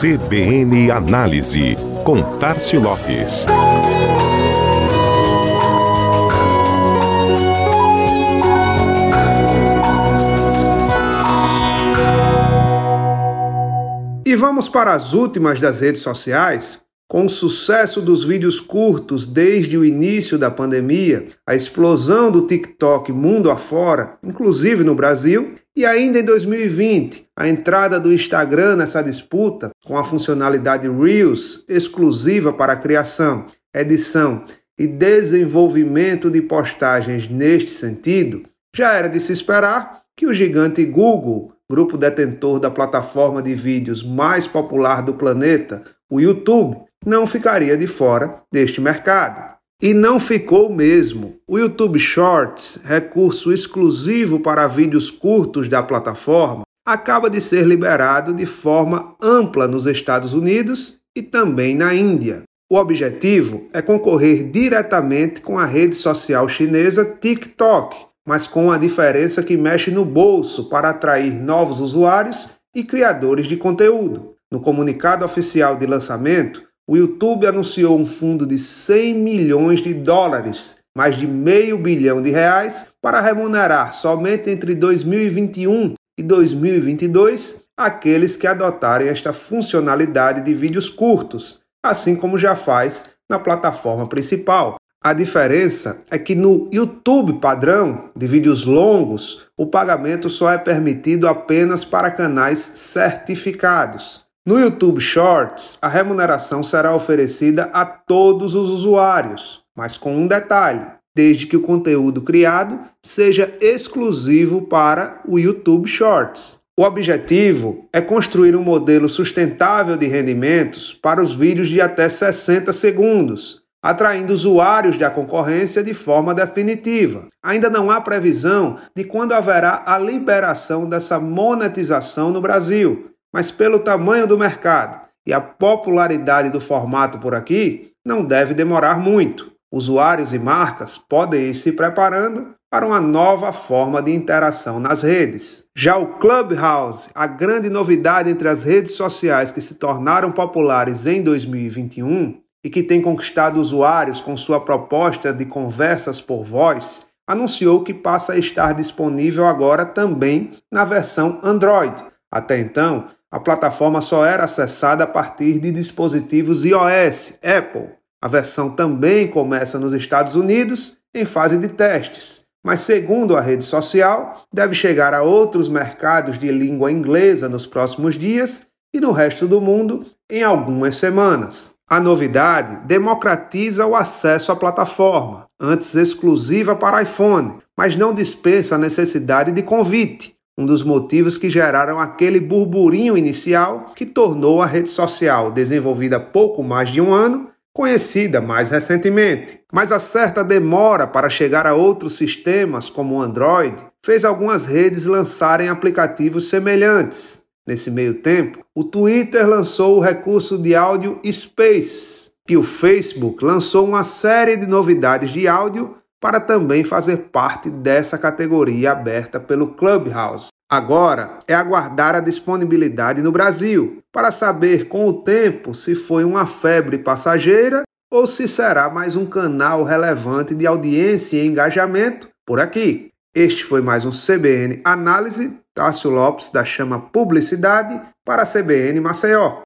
CBN Análise, com Tarcio Lopes. E vamos para as últimas das redes sociais? Com o sucesso dos vídeos curtos desde o início da pandemia, a explosão do TikTok mundo afora, inclusive no Brasil, e ainda em 2020, a entrada do Instagram nessa disputa, com a funcionalidade Reels exclusiva para a criação, edição e desenvolvimento de postagens neste sentido, já era de se esperar que o gigante Google, grupo detentor da plataforma de vídeos mais popular do planeta, o YouTube, não ficaria de fora deste mercado. E não ficou mesmo. O YouTube Shorts, recurso exclusivo para vídeos curtos da plataforma, acaba de ser liberado de forma ampla nos Estados Unidos e também na Índia. O objetivo é concorrer diretamente com a rede social chinesa TikTok, mas com a diferença que mexe no bolso para atrair novos usuários e criadores de conteúdo. No comunicado oficial de lançamento, o YouTube anunciou um fundo de 100 milhões de dólares, mais de meio bilhão de reais, para remunerar somente entre 2021 e 2022 aqueles que adotarem esta funcionalidade de vídeos curtos, assim como já faz na plataforma principal. A diferença é que no YouTube padrão de vídeos longos, o pagamento só é permitido apenas para canais certificados. No YouTube Shorts, a remuneração será oferecida a todos os usuários, mas com um detalhe: desde que o conteúdo criado seja exclusivo para o YouTube Shorts. O objetivo é construir um modelo sustentável de rendimentos para os vídeos de até 60 segundos, atraindo usuários da concorrência de forma definitiva. Ainda não há previsão de quando haverá a liberação dessa monetização no Brasil, mas pelo tamanho do mercado e a popularidade do formato por aqui, não deve demorar muito. Usuários e marcas podem ir se preparando para uma nova forma de interação nas redes. Já o Clubhouse, a grande novidade entre as redes sociais que se tornaram populares em 2021 e que tem conquistado usuários com sua proposta de conversas por voz, anunciou que passa a estar disponível agora também na versão Android. Até então, a plataforma só era acessada a partir de dispositivos iOS, Apple. A versão também começa nos Estados Unidos em fase de testes, mas segundo a rede social, deve chegar a outros mercados de língua inglesa nos próximos dias e no resto do mundo em algumas semanas. A novidade democratiza o acesso à plataforma, antes exclusiva para iPhone, mas não dispensa a necessidade de convite um dos motivos que geraram aquele burburinho inicial que tornou a rede social, desenvolvida há pouco mais de um ano, conhecida mais recentemente. Mas a certa demora para chegar a outros sistemas como o Android fez algumas redes lançarem aplicativos semelhantes. Nesse meio tempo, o Twitter lançou o recurso de áudio Space e o Facebook lançou uma série de novidades de áudio para também fazer parte dessa categoria aberta pelo Clubhouse. Agora é aguardar a disponibilidade no Brasil para saber com o tempo se foi uma febre passageira ou se será mais um canal relevante de audiência e engajamento por aqui. Este foi mais um CBN Análise. Tássio Lopes da Chama Publicidade para a CBN Maceió.